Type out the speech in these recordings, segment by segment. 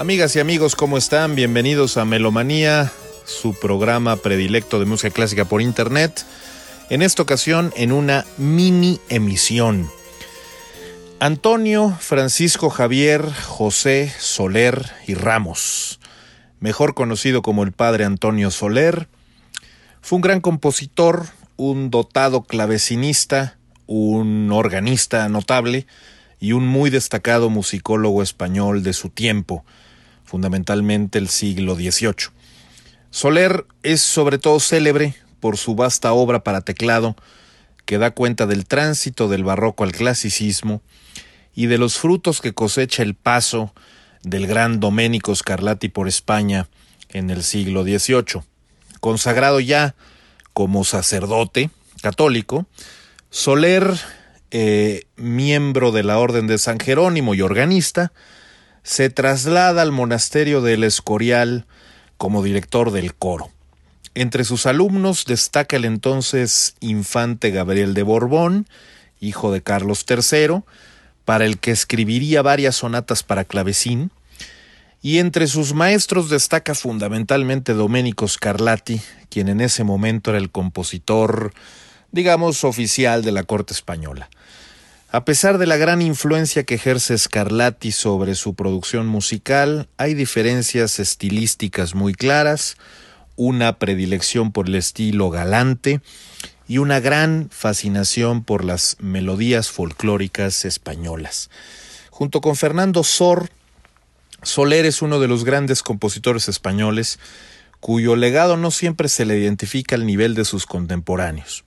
Amigas y amigos, ¿cómo están? Bienvenidos a Melomanía, su programa predilecto de música clásica por internet. En esta ocasión, en una mini emisión. Antonio Francisco Javier José Soler y Ramos, mejor conocido como el padre Antonio Soler, fue un gran compositor, un dotado clavecinista, un organista notable y un muy destacado musicólogo español de su tiempo, fundamentalmente el siglo XVIII. Soler es sobre todo célebre por su vasta obra para teclado, que da cuenta del tránsito del barroco al clasicismo y de los frutos que cosecha el paso del gran Domenico Scarlatti por España en el siglo XVIII. Consagrado ya como sacerdote católico, Soler, eh, miembro de la Orden de San Jerónimo y organista, se traslada al monasterio del Escorial como director del coro. Entre sus alumnos destaca el entonces infante Gabriel de Borbón, hijo de Carlos III, para el que escribiría varias sonatas para clavecín, y entre sus maestros destaca fundamentalmente Domenico Scarlatti, quien en ese momento era el compositor, digamos, oficial de la corte española. A pesar de la gran influencia que ejerce Scarlatti sobre su producción musical, hay diferencias estilísticas muy claras, una predilección por el estilo galante y una gran fascinación por las melodías folclóricas españolas. Junto con Fernando Sor, Soler es uno de los grandes compositores españoles cuyo legado no siempre se le identifica al nivel de sus contemporáneos.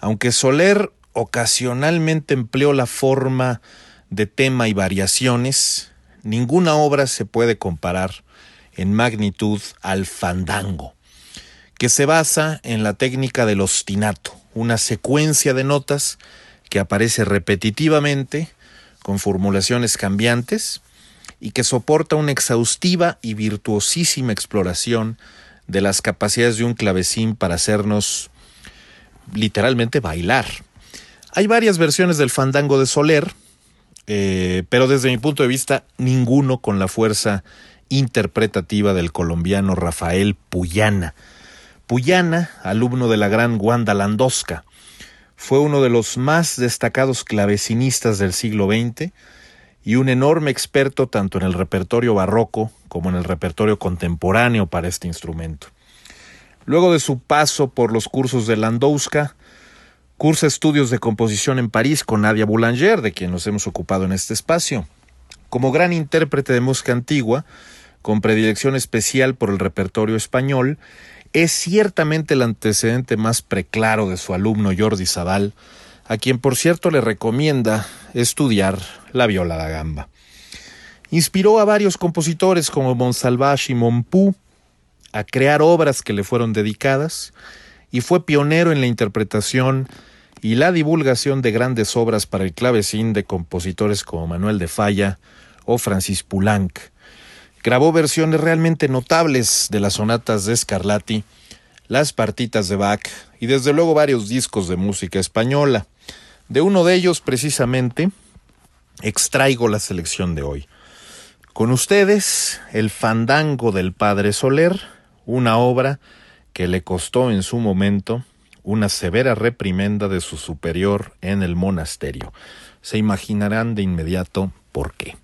Aunque Soler ocasionalmente empleó la forma de tema y variaciones, ninguna obra se puede comparar en magnitud al fandango que se basa en la técnica del ostinato, una secuencia de notas que aparece repetitivamente con formulaciones cambiantes y que soporta una exhaustiva y virtuosísima exploración de las capacidades de un clavecín para hacernos literalmente bailar. Hay varias versiones del fandango de Soler, eh, pero desde mi punto de vista ninguno con la fuerza interpretativa del colombiano Rafael Puyana, Puyana, alumno de la gran Wanda Landowska, fue uno de los más destacados clavecinistas del siglo XX y un enorme experto tanto en el repertorio barroco como en el repertorio contemporáneo para este instrumento. Luego de su paso por los cursos de Landowska, cursa estudios de composición en París con Nadia Boulanger, de quien nos hemos ocupado en este espacio. Como gran intérprete de música antigua, con predilección especial por el repertorio español, es ciertamente el antecedente más preclaro de su alumno Jordi Sabal, a quien por cierto le recomienda estudiar la viola da gamba. Inspiró a varios compositores como Monsalvage y Monpou a crear obras que le fueron dedicadas y fue pionero en la interpretación y la divulgación de grandes obras para el clavecín de compositores como Manuel de Falla o Francis Poulenc, Grabó versiones realmente notables de las sonatas de Scarlatti, las partitas de Bach y desde luego varios discos de música española. De uno de ellos, precisamente, extraigo la selección de hoy. Con ustedes, El Fandango del Padre Soler, una obra que le costó en su momento una severa reprimenda de su superior en el monasterio. Se imaginarán de inmediato por qué.